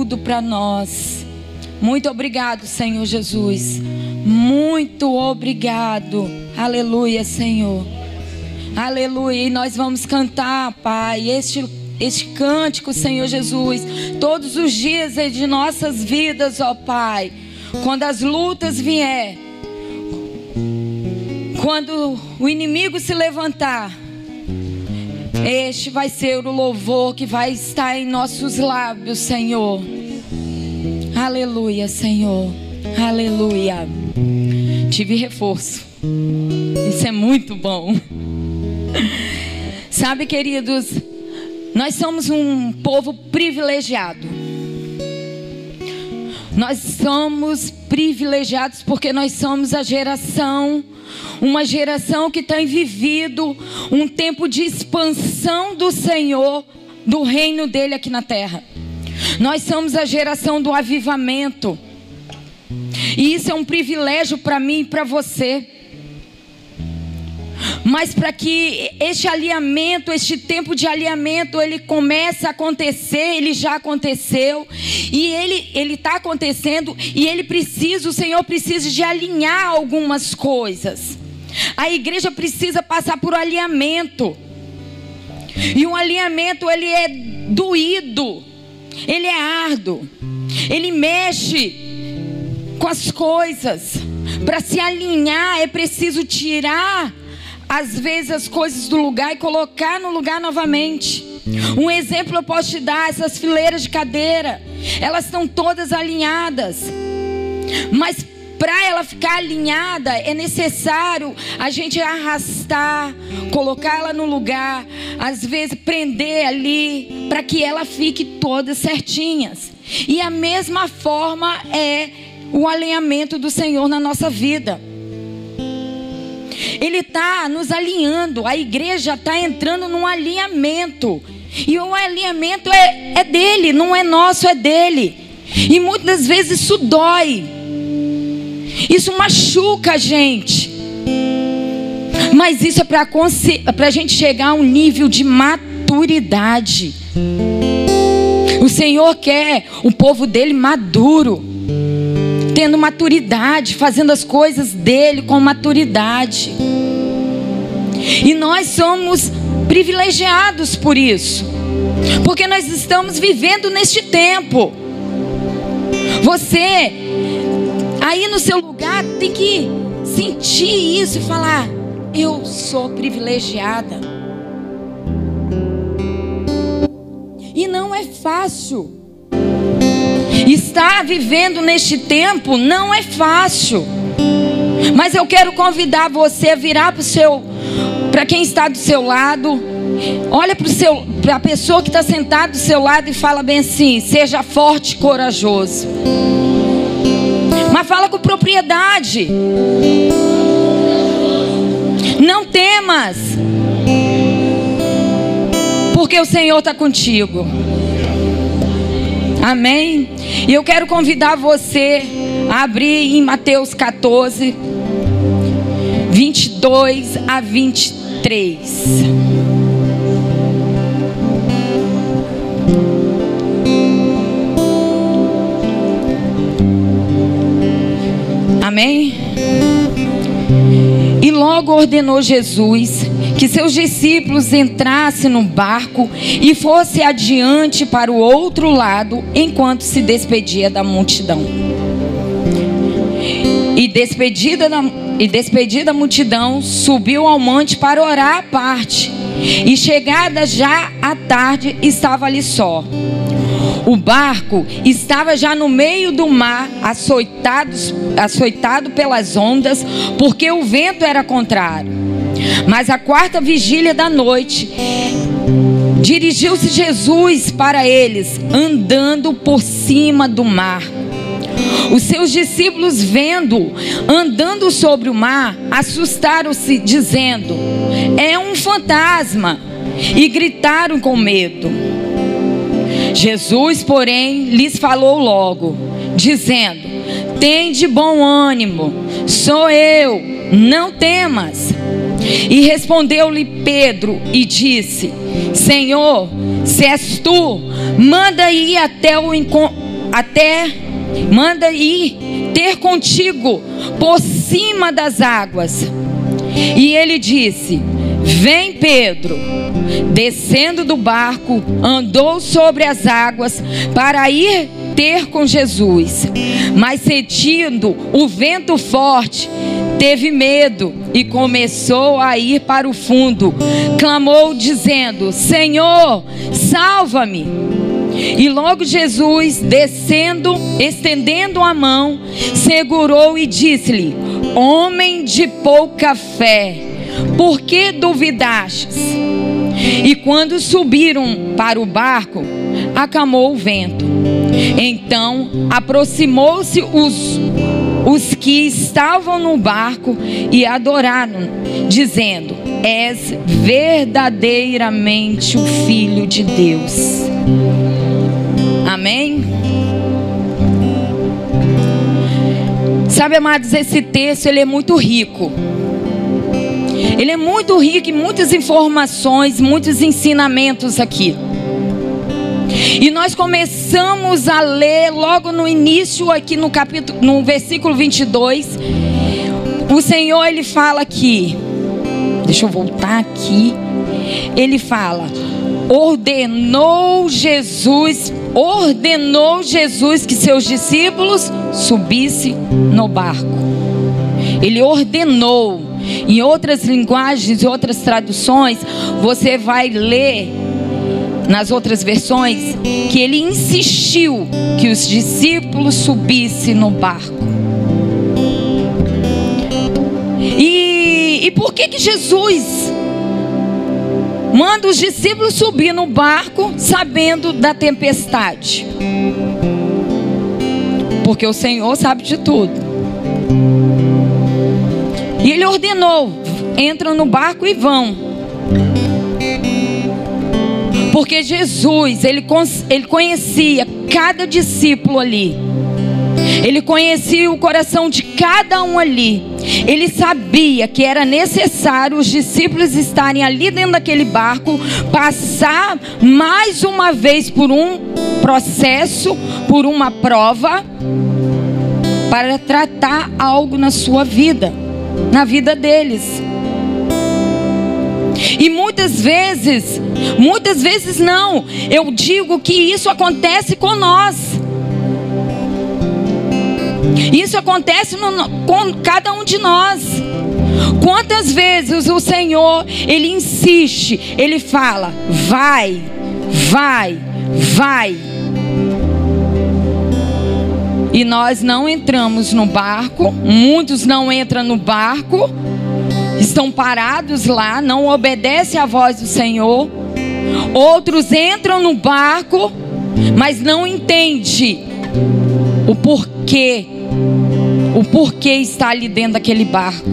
tudo para nós. Muito obrigado, Senhor Jesus. Muito obrigado. Aleluia, Senhor. Aleluia. E nós vamos cantar, Pai, este, este cântico, Senhor Jesus, todos os dias de nossas vidas, ó Pai. Quando as lutas vier, quando o inimigo se levantar, este vai ser o louvor que vai estar em nossos lábios, Senhor. Aleluia, Senhor. Aleluia. Tive reforço. Isso é muito bom. Sabe, queridos, nós somos um povo privilegiado. Nós somos privilegiados porque nós somos a geração uma geração que tem vivido um tempo de expansão do Senhor, do reino dele aqui na terra. Nós somos a geração do avivamento. E isso é um privilégio para mim e para você. Mas para que este alinhamento, este tempo de alinhamento, ele comece a acontecer, ele já aconteceu, e ele ele está acontecendo, e ele precisa, o Senhor precisa de alinhar algumas coisas. A igreja precisa passar por alinhamento. E um alinhamento ele é doído, ele é árduo, ele mexe com as coisas. Para se alinhar é preciso tirar às vezes as coisas do lugar e colocar no lugar novamente. Um exemplo eu posso te dar: essas fileiras de cadeira, elas estão todas alinhadas, mas para ela ficar alinhada é necessário a gente arrastar, colocá-la no lugar, às vezes prender ali, para que ela fique todas certinhas. E a mesma forma é o alinhamento do Senhor na nossa vida. Ele está nos alinhando. A igreja está entrando num alinhamento. E o alinhamento é, é dele, não é nosso, é dele. E muitas vezes isso dói. Isso machuca a gente. Mas isso é para a gente chegar a um nível de maturidade. O Senhor quer o povo dele maduro tendo maturidade, fazendo as coisas dele com maturidade. E nós somos privilegiados por isso, porque nós estamos vivendo neste tempo. Você, aí no seu lugar, tem que sentir isso e falar: Eu sou privilegiada. E não é fácil. Estar vivendo neste tempo não é fácil. Mas eu quero convidar você a virar para o seu, para quem está do seu lado. Olha para a pessoa que está sentada do seu lado e fala bem assim: seja forte e corajoso. Mas fala com propriedade. Não temas, porque o Senhor está contigo. Amém? E eu quero convidar você a abrir em Mateus 14, 22 a 23. Amém? E logo ordenou Jesus que seus discípulos entrassem no barco e fosse adiante para o outro lado, enquanto se despedia da multidão. E despedida da, e despedida a multidão, subiu ao monte para orar à parte. E chegada já à tarde, estava ali só. O barco estava já no meio do mar, açoitado, açoitado pelas ondas, porque o vento era contrário. Mas a quarta vigília da noite, dirigiu-se Jesus para eles, andando por cima do mar. Os seus discípulos, vendo andando sobre o mar, assustaram-se, dizendo: É um fantasma, e gritaram com medo. Jesus, porém, lhes falou logo, dizendo: Tem de bom ânimo, sou eu, não temas. E respondeu-lhe Pedro e disse: Senhor, se és tu, manda ir até o até manda ir ter contigo por cima das águas. E ele disse: Vem, Pedro. Descendo do barco, andou sobre as águas para ir ter com Jesus. Mas sentindo o vento forte, teve medo e começou a ir para o fundo. Clamou dizendo: Senhor, salva-me. E logo Jesus, descendo, estendendo a mão, segurou e disse-lhe: Homem de pouca fé, por que duvidastes? E quando subiram para o barco, acamou o vento. Então aproximou-se os, os que estavam no barco e adoraram, dizendo: És verdadeiramente o Filho de Deus. Amém? Sabe, amados, esse texto ele é muito rico. Ele é muito rico em muitas informações, muitos ensinamentos aqui. E nós começamos a ler logo no início aqui no capítulo, no versículo 22. O Senhor ele fala aqui. Deixa eu voltar aqui. Ele fala: ordenou Jesus, ordenou Jesus que seus discípulos subissem no barco. Ele ordenou. Em outras linguagens e outras traduções, você vai ler nas outras versões que ele insistiu que os discípulos subissem no barco. E, e por que que Jesus manda os discípulos subir no barco sabendo da tempestade? Porque o Senhor sabe de tudo. E ele ordenou: entram no barco e vão. Porque Jesus, ele, ele conhecia cada discípulo ali. Ele conhecia o coração de cada um ali. Ele sabia que era necessário os discípulos estarem ali dentro daquele barco, passar mais uma vez por um processo, por uma prova, para tratar algo na sua vida, na vida deles. E muitas vezes, muitas vezes não, eu digo que isso acontece com nós. Isso acontece no, com cada um de nós. Quantas vezes o Senhor, Ele insiste, Ele fala: vai, vai, vai. E nós não entramos no barco, muitos não entram no barco, estão parados lá, não obedecem à voz do Senhor. Outros entram no barco, mas não entendem o porquê, o porquê está ali dentro daquele barco.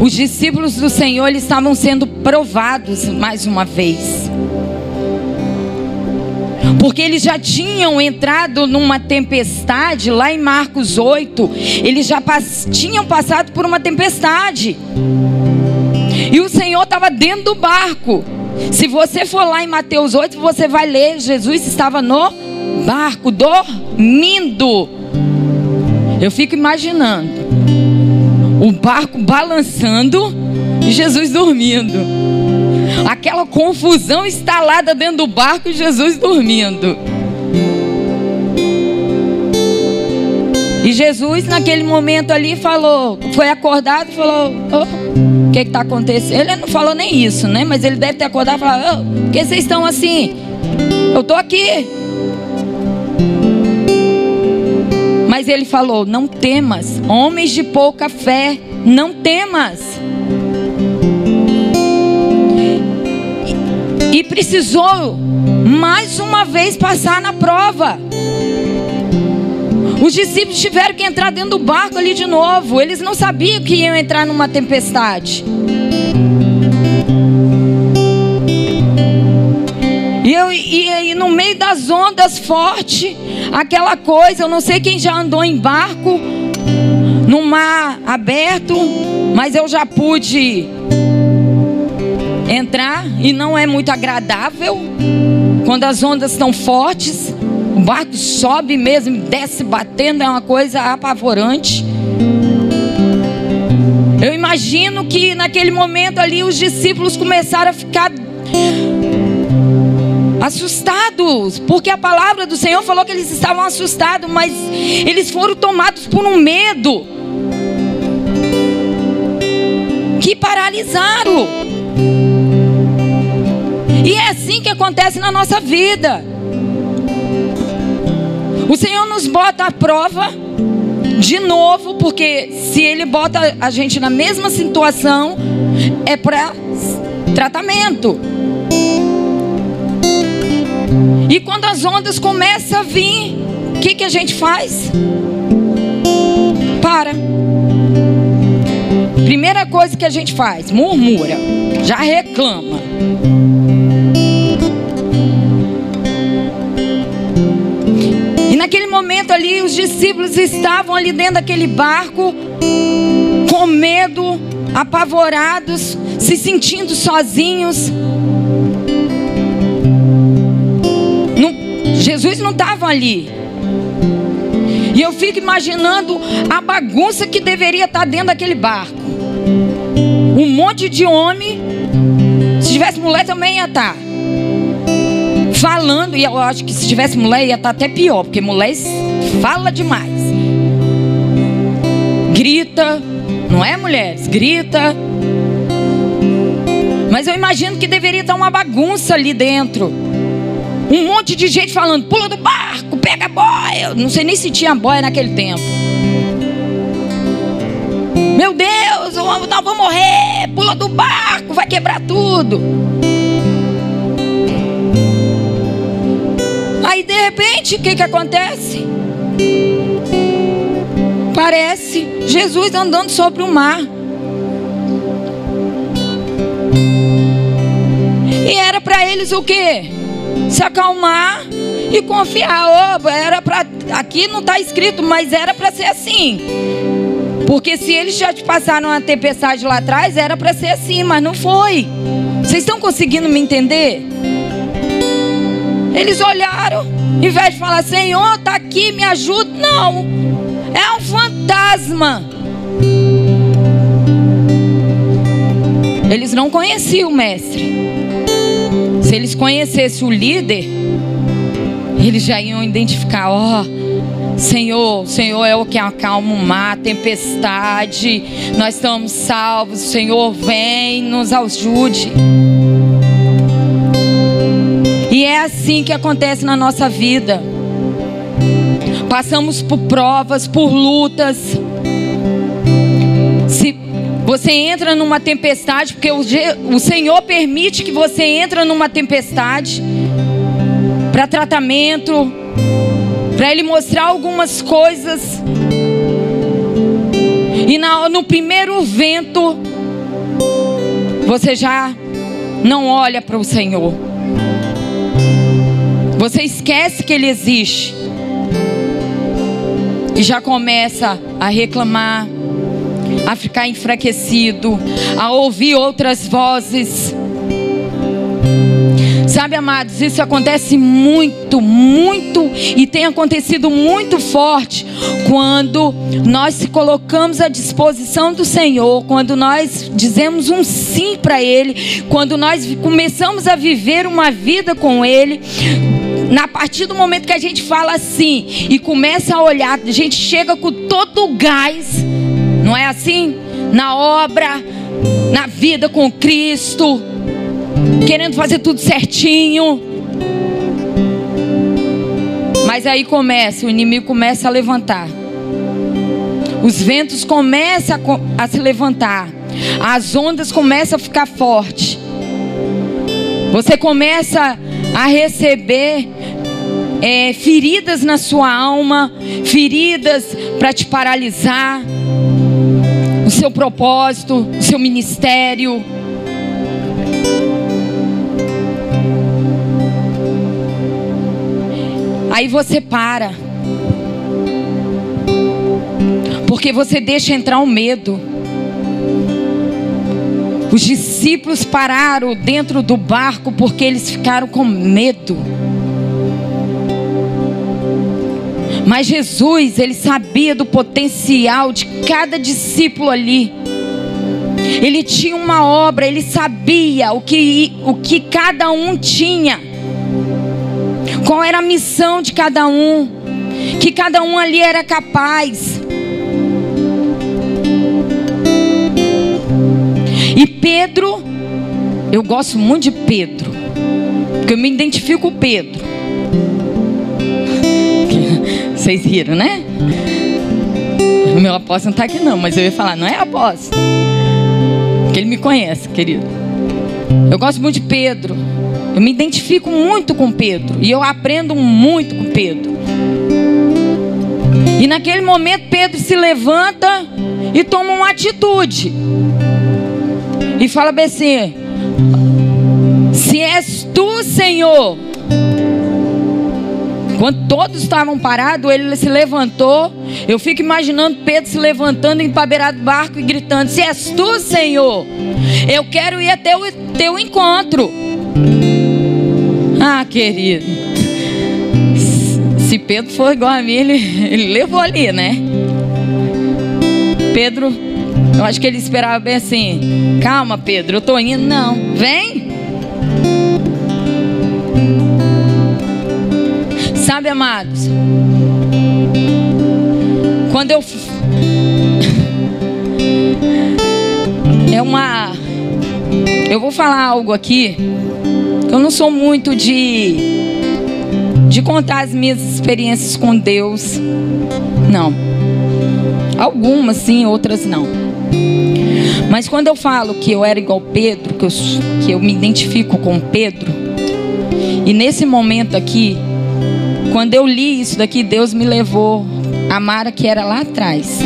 Os discípulos do Senhor eles estavam sendo provados mais uma vez. Porque eles já tinham entrado numa tempestade, lá em Marcos 8, eles já tinham passado por uma tempestade. E o Senhor estava dentro do barco. Se você for lá em Mateus 8, você vai ler: Jesus estava no barco, dormindo. Eu fico imaginando o barco balançando e Jesus dormindo aquela confusão instalada dentro do barco e Jesus dormindo. E Jesus, naquele momento ali, falou, foi acordado e falou: oh, O que está acontecendo? Ele não falou nem isso, né? Mas ele deve ter acordado e falado: oh, Por que vocês estão assim? Eu estou aqui. Mas ele falou: Não temas, homens de pouca fé, não temas. E precisou mais uma vez passar na prova. Os discípulos tiveram que entrar dentro do barco ali de novo. Eles não sabiam que iam entrar numa tempestade. E, eu, e, e no meio das ondas fortes, aquela coisa, eu não sei quem já andou em barco, no mar aberto, mas eu já pude entrar e não é muito agradável. quando as ondas estão fortes, o barco sobe mesmo, desce batendo, é uma coisa apavorante. Eu imagino que naquele momento ali os discípulos começaram a ficar assustados, porque a palavra do Senhor falou que eles estavam assustados, mas eles foram tomados por um medo que paralisaram. E é assim que acontece na nossa vida. O Senhor nos bota à prova de novo, porque se Ele bota a gente na mesma situação, é para tratamento. E quando as ondas começam a vir, o que, que a gente faz? Para. Primeira coisa que a gente faz, murmura, já reclama. Naquele momento ali, os discípulos estavam ali dentro daquele barco, com medo, apavorados, se sentindo sozinhos. Jesus não estava ali. E eu fico imaginando a bagunça que deveria estar dentro daquele barco. Um monte de homem. Se tivesse mulher também ia estar. Falando, e eu acho que se tivesse mulher ia estar até pior, porque mulher fala demais. Grita, não é mulheres? Grita. Mas eu imagino que deveria estar uma bagunça ali dentro. Um monte de gente falando: pula do barco, pega a boia. Eu não sei nem se tinha boia naquele tempo. Meu Deus, nós vamos morrer. Pula do barco, vai quebrar tudo. Aí de repente, o que, que acontece? Parece Jesus andando sobre o mar. E era para eles o quê? se acalmar e confiar. Oh, era para aqui não está escrito, mas era para ser assim. Porque se eles já te passaram uma tempestade lá atrás, era para ser assim, mas não foi. Vocês estão conseguindo me entender? Eles olharam, em vez de falar, Senhor, está aqui, me ajuda. Não, é um fantasma. Eles não conheciam o mestre. Se eles conhecessem o líder, eles já iam identificar, ó, oh, Senhor, Senhor é o que acalma o mar, tempestade, nós estamos salvos, Senhor vem, nos ajude. Assim que acontece na nossa vida. Passamos por provas, por lutas. Se você entra numa tempestade, porque o, Senhor permite que você entre numa tempestade para tratamento, para Ele mostrar algumas coisas. E no primeiro vento, você já não olha para o Senhor. Você esquece que Ele existe. E já começa a reclamar, a ficar enfraquecido, a ouvir outras vozes. Sabe, amados, isso acontece muito, muito e tem acontecido muito forte quando nós se colocamos à disposição do Senhor, quando nós dizemos um sim para Ele, quando nós começamos a viver uma vida com Ele. Na partir do momento que a gente fala assim e começa a olhar, a gente chega com todo o gás não é assim? Na obra, na vida com Cristo, querendo fazer tudo certinho. Mas aí começa, o inimigo começa a levantar. Os ventos começam a, a se levantar. As ondas começam a ficar fortes. Você começa a receber é, feridas na sua alma, feridas para te paralisar o seu propósito, o seu ministério. Aí você para. Porque você deixa entrar o medo. Os discípulos pararam dentro do barco porque eles ficaram com medo. Mas Jesus, ele sabia do potencial de cada discípulo ali. Ele tinha uma obra, ele sabia o que, o que cada um tinha. Qual era a missão de cada um? Que cada um ali era capaz. E Pedro, eu gosto muito de Pedro, porque eu me identifico com Pedro. Vocês riram, né? O meu apóstolo não está aqui não, mas eu ia falar, não é apóstolo. Porque ele me conhece, querido. Eu gosto muito de Pedro. Eu me identifico muito com Pedro. E eu aprendo muito com Pedro. E naquele momento Pedro se levanta e toma uma atitude. E fala bem assim: Se és tu, Senhor, quando todos estavam parados, ele se levantou. Eu fico imaginando Pedro se levantando em beirada do barco e gritando: Se és tu, Senhor, eu quero ir até o teu encontro. Ah, querido. Se Pedro for igual a mim, ele, ele levou ali, né? Pedro, eu acho que ele esperava bem assim: Calma, Pedro, eu tô indo. Não, vem. Sabe, amados? Quando eu. É uma. Eu vou falar algo aqui. Eu não sou muito de. De contar as minhas experiências com Deus. Não. Algumas sim, outras não. Mas quando eu falo que eu era igual Pedro, que eu, que eu me identifico com Pedro, e nesse momento aqui, quando eu li isso daqui, Deus me levou a Mara que era lá atrás.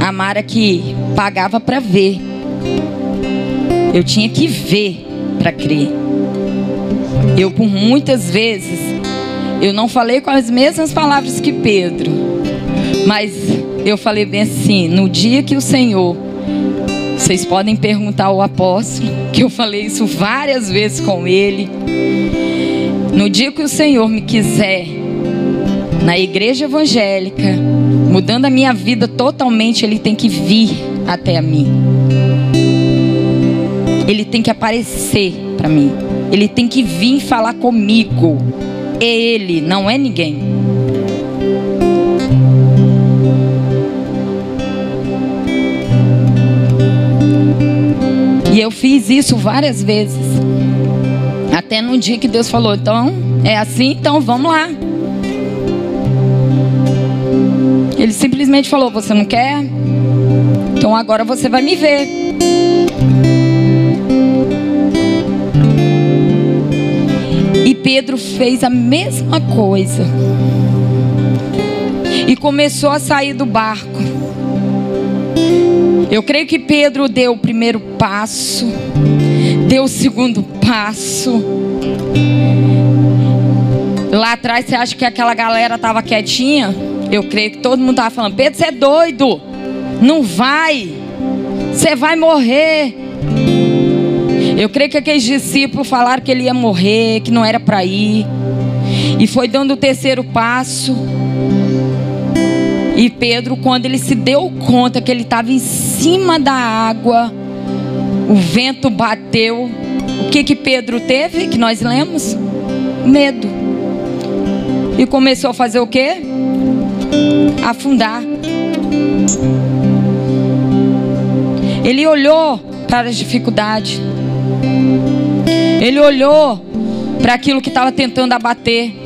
A Mara que pagava para ver. Eu tinha que ver para crer. Eu por muitas vezes eu não falei com as mesmas palavras que Pedro, mas eu falei bem assim, no dia que o Senhor vocês podem perguntar ao apóstolo, que eu falei isso várias vezes com ele. No dia que o Senhor me quiser, na igreja evangélica, mudando a minha vida totalmente, ele tem que vir até a mim. Ele tem que aparecer para mim. Ele tem que vir falar comigo. É ele, não é ninguém. E eu fiz isso várias vezes. Até no dia que Deus falou: então, é assim, então vamos lá. Ele simplesmente falou: Você não quer? Então agora você vai me ver. E Pedro fez a mesma coisa. E começou a sair do barco. Eu creio que Pedro deu o primeiro passo, deu o segundo passo. Lá atrás, você acha que aquela galera estava quietinha? Eu creio que todo mundo estava falando: Pedro, você é doido, não vai, você vai morrer. Eu creio que aqueles discípulos falaram que ele ia morrer, que não era para ir. E foi dando o terceiro passo. E Pedro, quando ele se deu conta que ele estava em cima da água, o vento bateu. O que que Pedro teve? Que nós lemos? Medo. E começou a fazer o quê? Afundar. Ele olhou para as dificuldades. Ele olhou para aquilo que estava tentando abater.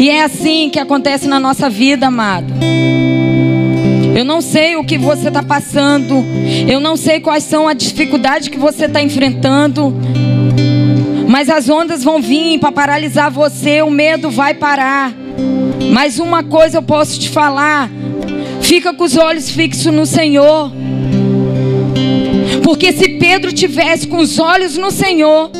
E é assim que acontece na nossa vida, amado. Eu não sei o que você está passando. Eu não sei quais são as dificuldades que você está enfrentando. Mas as ondas vão vir para paralisar você. O medo vai parar. Mas uma coisa eu posso te falar: fica com os olhos fixos no Senhor. Porque se Pedro tivesse com os olhos no Senhor,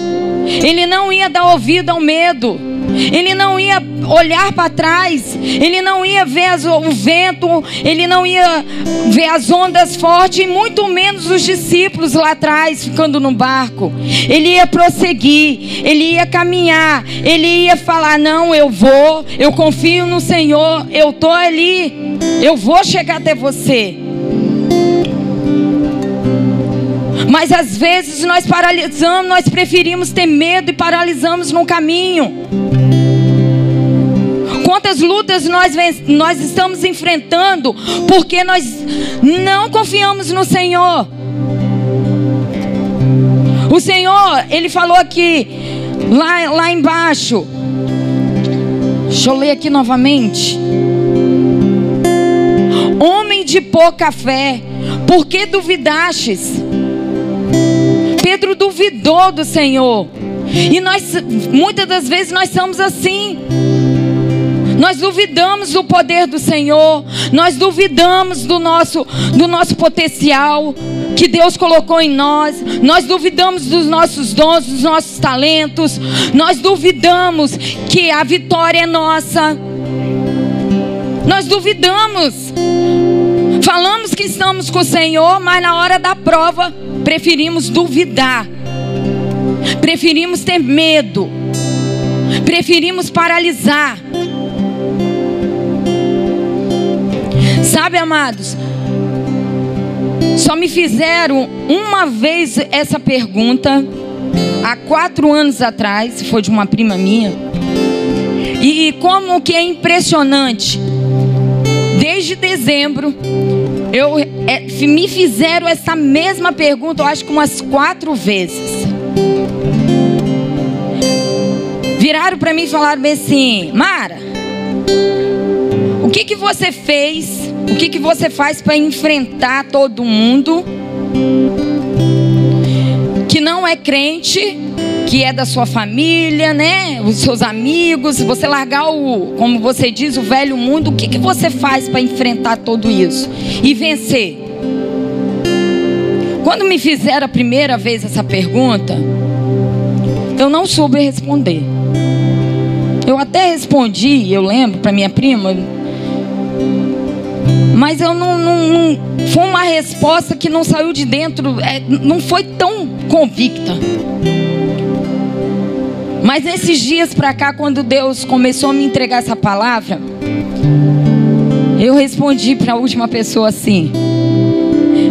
ele não ia dar ouvido ao medo. Ele não ia olhar para trás, ele não ia ver o vento, ele não ia ver as ondas fortes, e muito menos os discípulos lá atrás ficando no barco. Ele ia prosseguir, ele ia caminhar, ele ia falar: Não, eu vou, eu confio no Senhor, eu estou ali, eu vou chegar até você. Mas às vezes nós paralisamos, nós preferimos ter medo e paralisamos no caminho. Quantas lutas nós, nós estamos enfrentando porque nós não confiamos no Senhor. O Senhor, Ele falou aqui, lá, lá embaixo. Deixa eu ler aqui novamente. Homem de pouca fé, por que duvidastes? Pedro duvidou do Senhor. E nós, muitas das vezes, nós somos assim. Nós duvidamos do poder do Senhor, nós duvidamos do nosso, do nosso potencial que Deus colocou em nós, nós duvidamos dos nossos dons, dos nossos talentos, nós duvidamos que a vitória é nossa. Nós duvidamos. Falamos que estamos com o Senhor, mas na hora da prova preferimos duvidar. Preferimos ter medo. Preferimos paralisar. Sabe, amados? Só me fizeram uma vez essa pergunta há quatro anos atrás, foi de uma prima minha. E como que é impressionante, desde dezembro, eu é, me fizeram essa mesma pergunta, eu acho que umas quatro vezes. Viraram para mim e falaram assim, Mara, o que que você fez o que, que você faz para enfrentar todo mundo que não é crente, que é da sua família, né? Os seus amigos, você largar o, como você diz, o velho mundo, o que, que você faz para enfrentar tudo isso e vencer? Quando me fizeram a primeira vez essa pergunta, eu não soube responder. Eu até respondi, eu lembro para minha prima, mas eu não, não, não, Foi uma resposta que não saiu de dentro, é, não foi tão convicta. Mas nesses dias para cá, quando Deus começou a me entregar essa palavra, eu respondi para a última pessoa assim: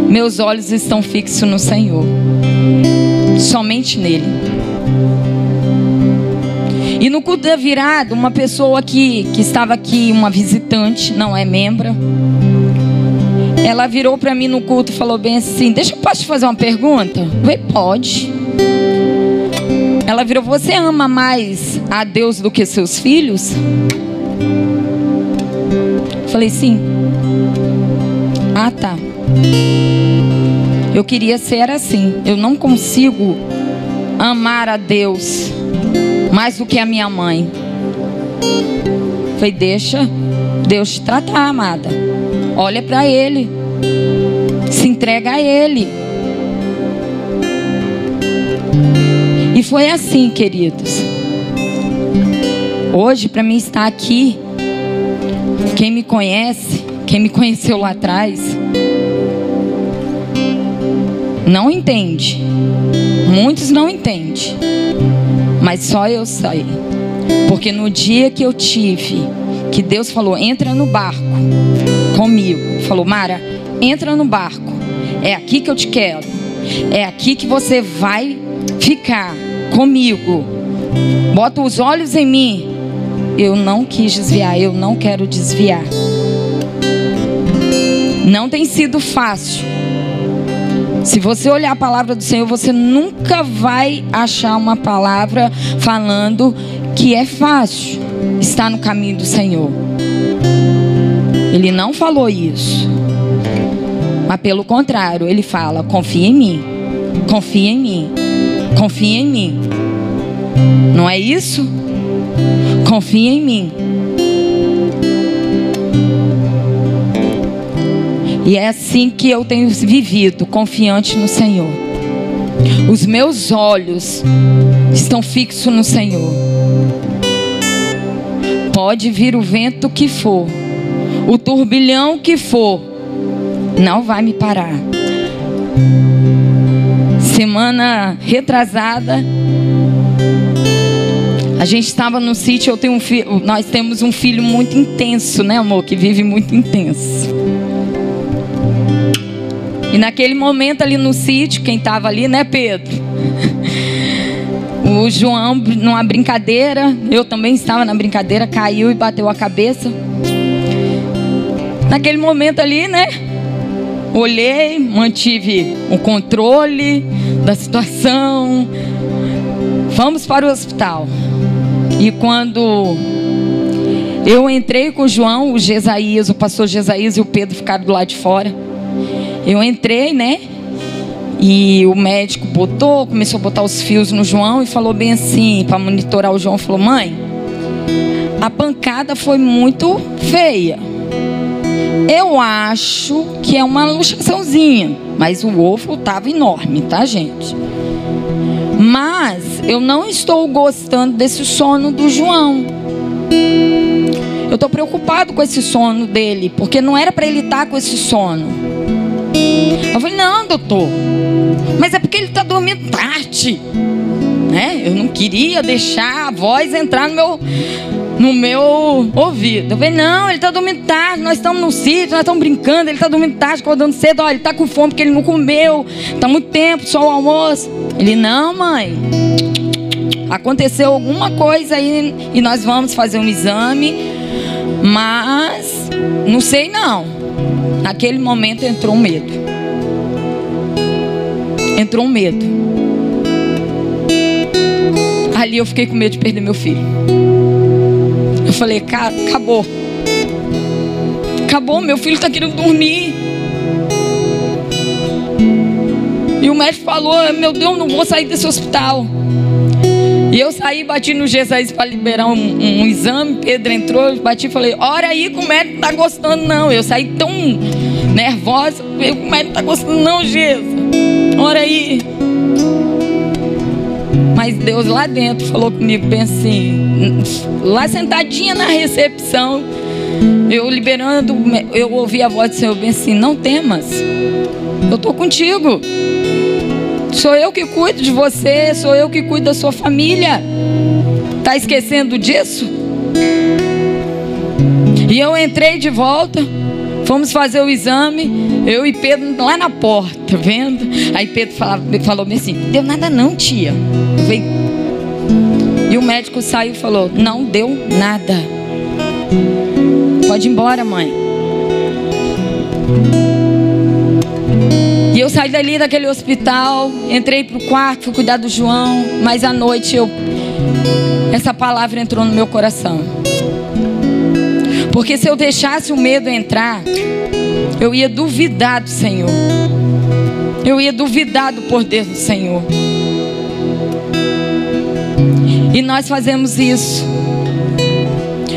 Meus olhos estão fixos no Senhor, somente nele. E no culto da virada, uma pessoa que, que estava aqui, uma visitante, não é membro, ela virou para mim no culto e falou bem assim: Deixa eu posso te fazer uma pergunta? Eu falei, pode. Ela virou: Você ama mais a Deus do que seus filhos? Falei: Sim. Ah, tá. Eu queria ser assim. Eu não consigo amar a Deus mais do que a minha mãe. Falei: Deixa Deus te tratar, amada. Olha para Ele. Se entrega a Ele. E foi assim, queridos. Hoje, para mim estar aqui, quem me conhece, quem me conheceu lá atrás, não entende. Muitos não entendem. Mas só eu sei. Porque no dia que eu tive, que Deus falou: entra no barco comigo. Falou, Mara, entra no barco. É aqui que eu te quero. É aqui que você vai ficar comigo. Bota os olhos em mim. Eu não quis desviar, eu não quero desviar. Não tem sido fácil. Se você olhar a palavra do Senhor, você nunca vai achar uma palavra falando que é fácil estar no caminho do Senhor. Ele não falou isso. Mas pelo contrário, ele fala: confia em mim. Confia em mim. Confia em mim. Não é isso? Confia em mim. E é assim que eu tenho vivido, confiante no Senhor. Os meus olhos estão fixos no Senhor. Pode vir o vento que for, o turbilhão que for, não vai me parar. Semana retrasada, a gente estava no sítio, eu tenho um filho, nós temos um filho muito intenso, né, amor, que vive muito intenso. E naquele momento ali no sítio, quem estava ali, né, Pedro? O João, numa brincadeira, eu também estava na brincadeira, caiu e bateu a cabeça. Naquele momento ali, né? Olhei, mantive o controle da situação. Vamos para o hospital. E quando eu entrei com o João, o Gesaías, o pastor Gesaías e o Pedro ficaram do lado de fora. Eu entrei, né? E o médico botou, começou a botar os fios no João e falou bem assim, para monitorar o João, falou: "Mãe, a pancada foi muito feia. Eu acho que é uma luxaçãozinha, mas o ovo estava enorme, tá, gente? Mas eu não estou gostando desse sono do João. Eu estou preocupado com esse sono dele, porque não era para ele estar tá com esse sono. Eu falei, não, doutor, mas é porque ele está dormindo tarde. Né? Eu não queria deixar a voz entrar no meu, no meu ouvido. Eu falei, não, ele está dormindo tarde, nós estamos no sítio, nós estamos brincando, ele está dormindo tarde, acordando cedo, olha, ele está com fome porque ele não comeu, está muito tempo, só o almoço. Ele, não, mãe, aconteceu alguma coisa aí e nós vamos fazer um exame, mas não sei não. Naquele momento entrou um medo. Entrou um medo. Ali eu fiquei com medo de perder meu filho. Falei, acabou. Acabou, meu filho está querendo dormir. E o médico falou: Meu Deus, não vou sair desse hospital. E eu saí, bati no Jesus para liberar um, um, exame. Pedro entrou, bati e falei: Ora aí que o médico tá gostando, não. Eu saí tão nervosa. O médico tá gostando, não, Jesus. Ora aí. Mas Deus lá dentro falou comigo bem assim, lá sentadinha na recepção, eu liberando, eu ouvi a voz do Senhor bem assim: Não temas, eu estou contigo. Sou eu que cuido de você, sou eu que cuido da sua família. Tá esquecendo disso? E eu entrei de volta. Fomos fazer o exame, eu e Pedro lá na porta, vendo? Aí Pedro falava, falou assim: Deu nada não, tia. Falei, e o médico saiu e falou: Não deu nada. Pode ir embora, mãe. E eu saí dali daquele hospital, entrei pro quarto, fui cuidar do João, mas à noite eu essa palavra entrou no meu coração. Porque se eu deixasse o medo entrar, eu ia duvidar do Senhor. Eu ia duvidar do poder do Senhor. E nós fazemos isso.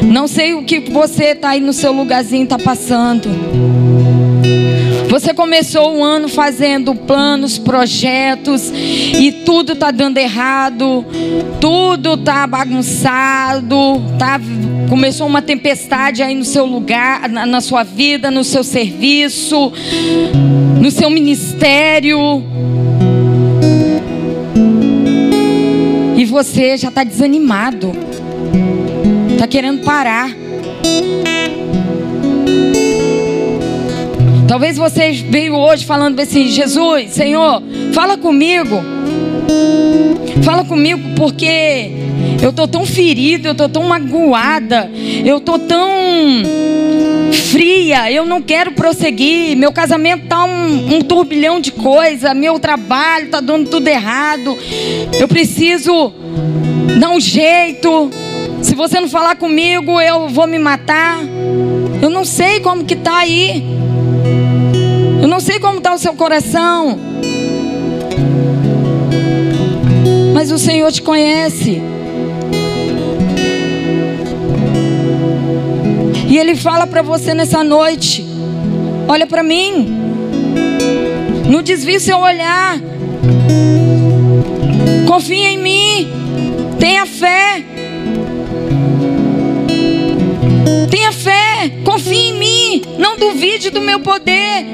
Não sei o que você está aí no seu lugarzinho está passando. Você começou o ano fazendo planos, projetos e tudo está dando errado, tudo está bagunçado, tá? Começou uma tempestade aí no seu lugar, na, na sua vida, no seu serviço, no seu ministério. E você já está desanimado, está querendo parar. Talvez você veio hoje falando assim: Jesus, Senhor, fala comigo. Fala comigo porque eu estou tão ferida, eu estou tão magoada, eu estou tão fria, eu não quero prosseguir. Meu casamento está um, um turbilhão de coisa, meu trabalho está dando tudo errado. Eu preciso dar um jeito. Se você não falar comigo, eu vou me matar. Eu não sei como que está aí. Eu não sei como está o seu coração. Mas o Senhor te conhece. E Ele fala para você nessa noite: Olha para mim. Não desvie seu olhar. Confia em mim. Tenha fé. Tenha fé, confie em mim, não duvide do meu poder.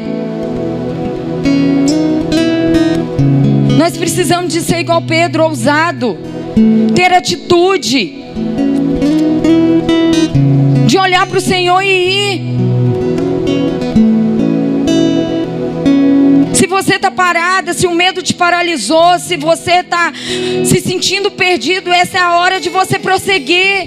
Nós precisamos de ser igual Pedro, ousado, ter atitude, de olhar para o Senhor e ir. Se você está parada, se o medo te paralisou, se você está se sentindo perdido, essa é a hora de você prosseguir.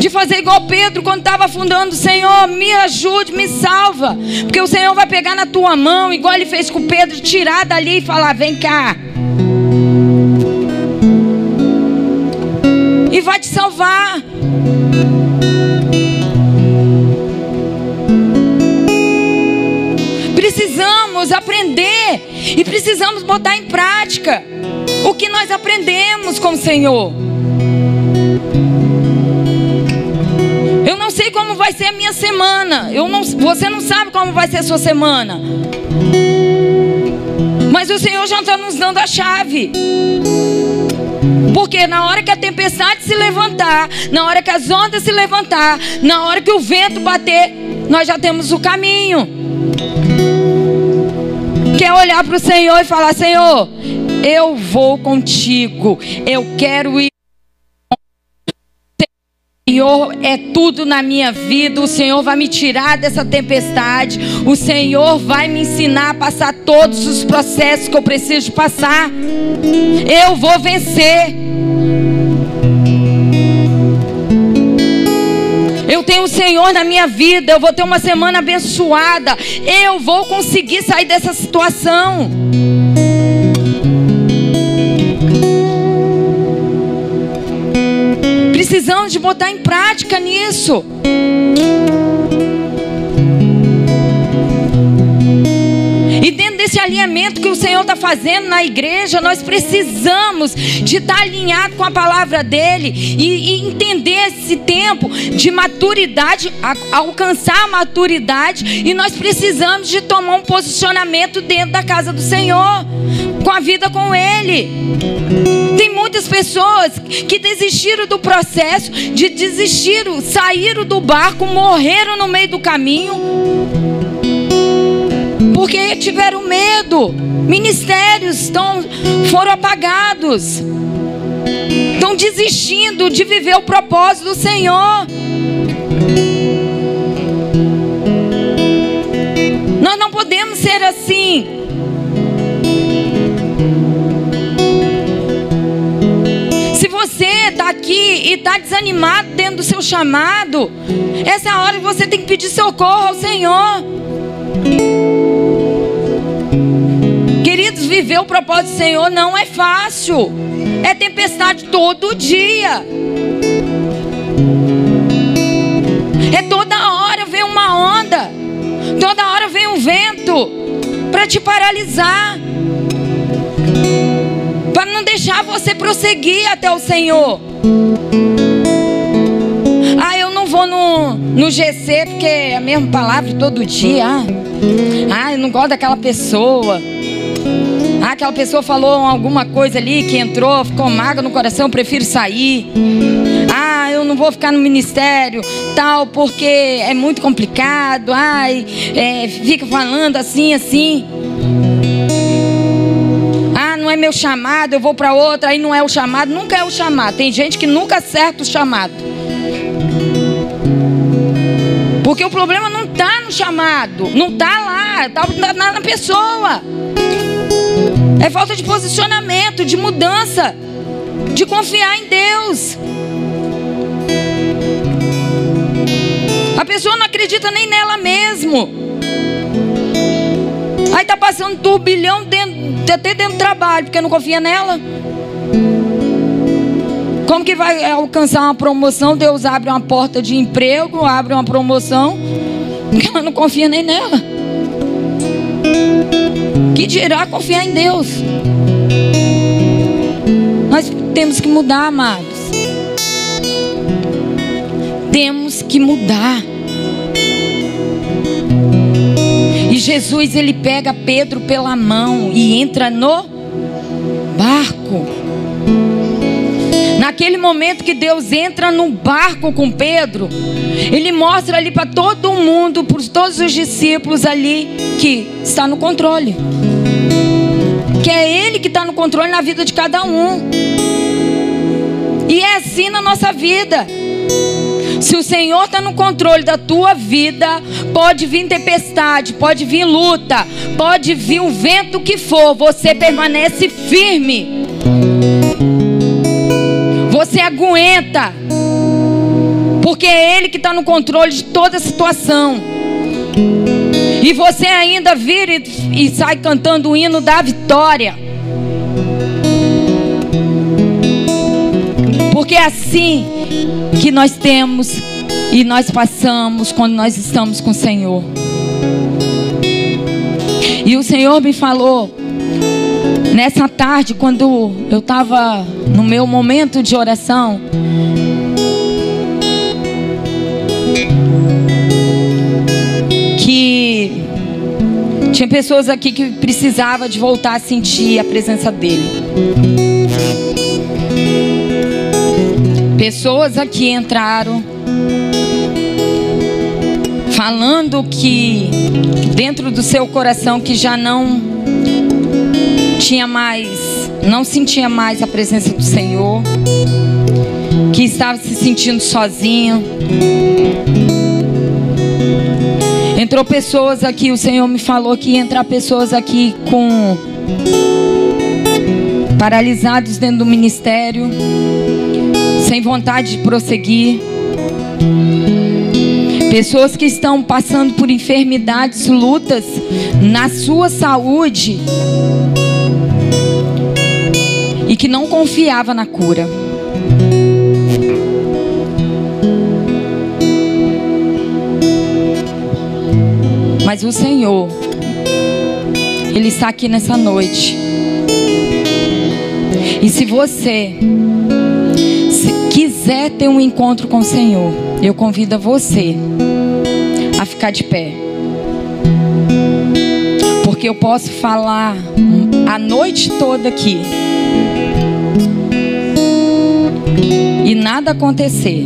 De fazer igual Pedro quando estava afundando, Senhor, me ajude, me salva. Porque o Senhor vai pegar na tua mão, igual ele fez com Pedro, tirar dali e falar: vem cá. Vai te salvar. precisamos aprender e precisamos botar em prática o que nós aprendemos com o Senhor. Eu não sei como vai ser a minha semana. Eu não, você não sabe como vai ser a sua semana. Mas o Senhor já está nos dando a chave. Porque na hora que a tempestade se levantar, na hora que as ondas se levantar, na hora que o vento bater, nós já temos o caminho quer olhar para o Senhor e falar: Senhor, eu vou contigo, eu quero ir. Senhor é tudo na minha vida. O Senhor vai me tirar dessa tempestade. O Senhor vai me ensinar a passar todos os processos que eu preciso passar. Eu vou vencer. Eu tenho o Senhor na minha vida. Eu vou ter uma semana abençoada. Eu vou conseguir sair dessa situação. Precisamos de botar em prática nisso. E dentro desse alinhamento que o Senhor está fazendo na igreja, nós precisamos de estar tá alinhado com a palavra dele e, e entender esse tempo de maturidade, a, alcançar a maturidade, e nós precisamos de tomar um posicionamento dentro da casa do Senhor, com a vida com Ele. Tem muitas pessoas que desistiram do processo, de desistiram, saíram do barco, morreram no meio do caminho porque tiveram medo. Ministérios estão, foram apagados. Estão desistindo de viver o propósito do Senhor. Nós não podemos ser assim. Se você está aqui e está desanimado dentro do seu chamado, essa é a hora que você tem que pedir socorro ao Senhor. Queridos, viver o propósito do Senhor não é fácil. É tempestade todo dia. É toda hora vem uma onda. Toda hora vem um vento para te paralisar. Para não deixar você prosseguir até o Senhor. Ah, eu não vou no, no GC porque é a mesma palavra todo dia. Ah, ah eu não gosto daquela pessoa. Ah, aquela pessoa falou alguma coisa ali que entrou, ficou maga no coração, eu prefiro sair. Ah, eu não vou ficar no ministério, tal, porque é muito complicado. Ai, é, fica falando assim, assim. Não é meu chamado, eu vou para outra, aí não é o chamado. Nunca é o chamado. Tem gente que nunca acerta o chamado. Porque o problema não está no chamado, não está lá, está na pessoa. É falta de posicionamento, de mudança, de confiar em Deus. A pessoa não acredita nem nela mesmo. Aí tá passando turbilhão dentro, até dentro do trabalho, porque não confia nela. Como que vai alcançar uma promoção? Deus abre uma porta de emprego, abre uma promoção, porque ela não confia nem nela. Que dirá confiar em Deus? Nós temos que mudar, amados. Temos que mudar. Jesus ele pega Pedro pela mão e entra no barco. Naquele momento que Deus entra no barco com Pedro, ele mostra ali para todo mundo, para todos os discípulos ali, que está no controle. Que é Ele que está no controle na vida de cada um. E é assim na nossa vida. Se o Senhor está no controle da tua vida, pode vir tempestade, pode vir luta, pode vir o vento que for, você permanece firme. Você aguenta, porque é Ele que está no controle de toda a situação. E você ainda vira e, e sai cantando o hino da vitória. Porque é assim que nós temos e nós passamos quando nós estamos com o Senhor. E o Senhor me falou nessa tarde, quando eu estava no meu momento de oração, que tinha pessoas aqui que precisava de voltar a sentir a presença dele. Pessoas aqui entraram falando que dentro do seu coração que já não tinha mais, não sentia mais a presença do Senhor, que estava se sentindo sozinho. Entrou pessoas aqui, o Senhor me falou que ia entrar pessoas aqui com paralisados dentro do ministério sem vontade de prosseguir. Pessoas que estão passando por enfermidades, lutas na sua saúde e que não confiava na cura. Mas o Senhor, Ele está aqui nessa noite. E se você quiser ter um encontro com o Senhor, eu convido você a ficar de pé. Porque eu posso falar a noite toda aqui e nada acontecer.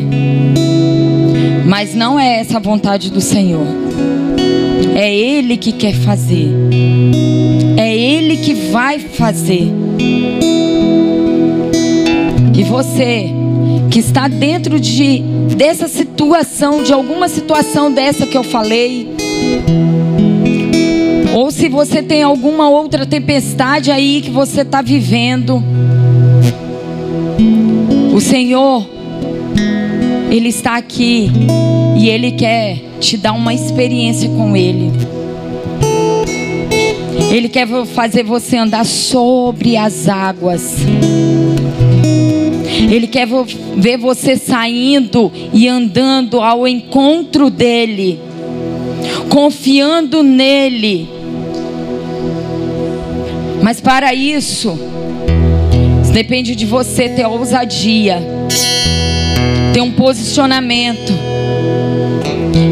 Mas não é essa a vontade do Senhor. É Ele que quer fazer. É Ele que vai fazer. E você que está dentro de dessa situação, de alguma situação dessa que eu falei, ou se você tem alguma outra tempestade aí que você está vivendo, o Senhor, Ele está aqui e Ele quer te dar uma experiência com Ele. Ele quer fazer você andar sobre as águas. Ele quer ver você saindo e andando ao encontro dele, confiando nele. Mas para isso, depende de você ter ousadia, ter um posicionamento.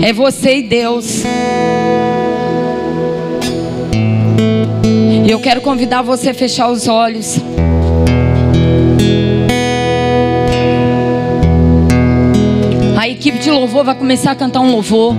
É você e Deus. Eu quero convidar você a fechar os olhos. De louvor vai começar a cantar um louvor.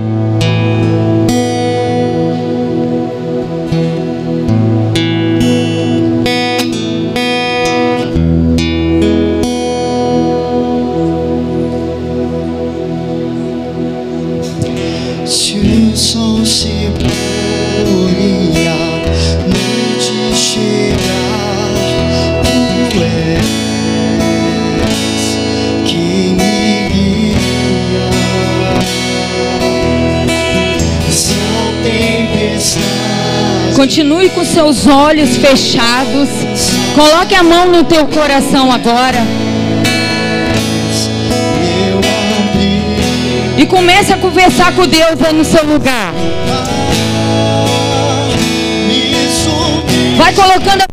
Continue com seus olhos fechados. Coloque a mão no teu coração agora. E comece a conversar com Deus aí no seu lugar. Vai colocando a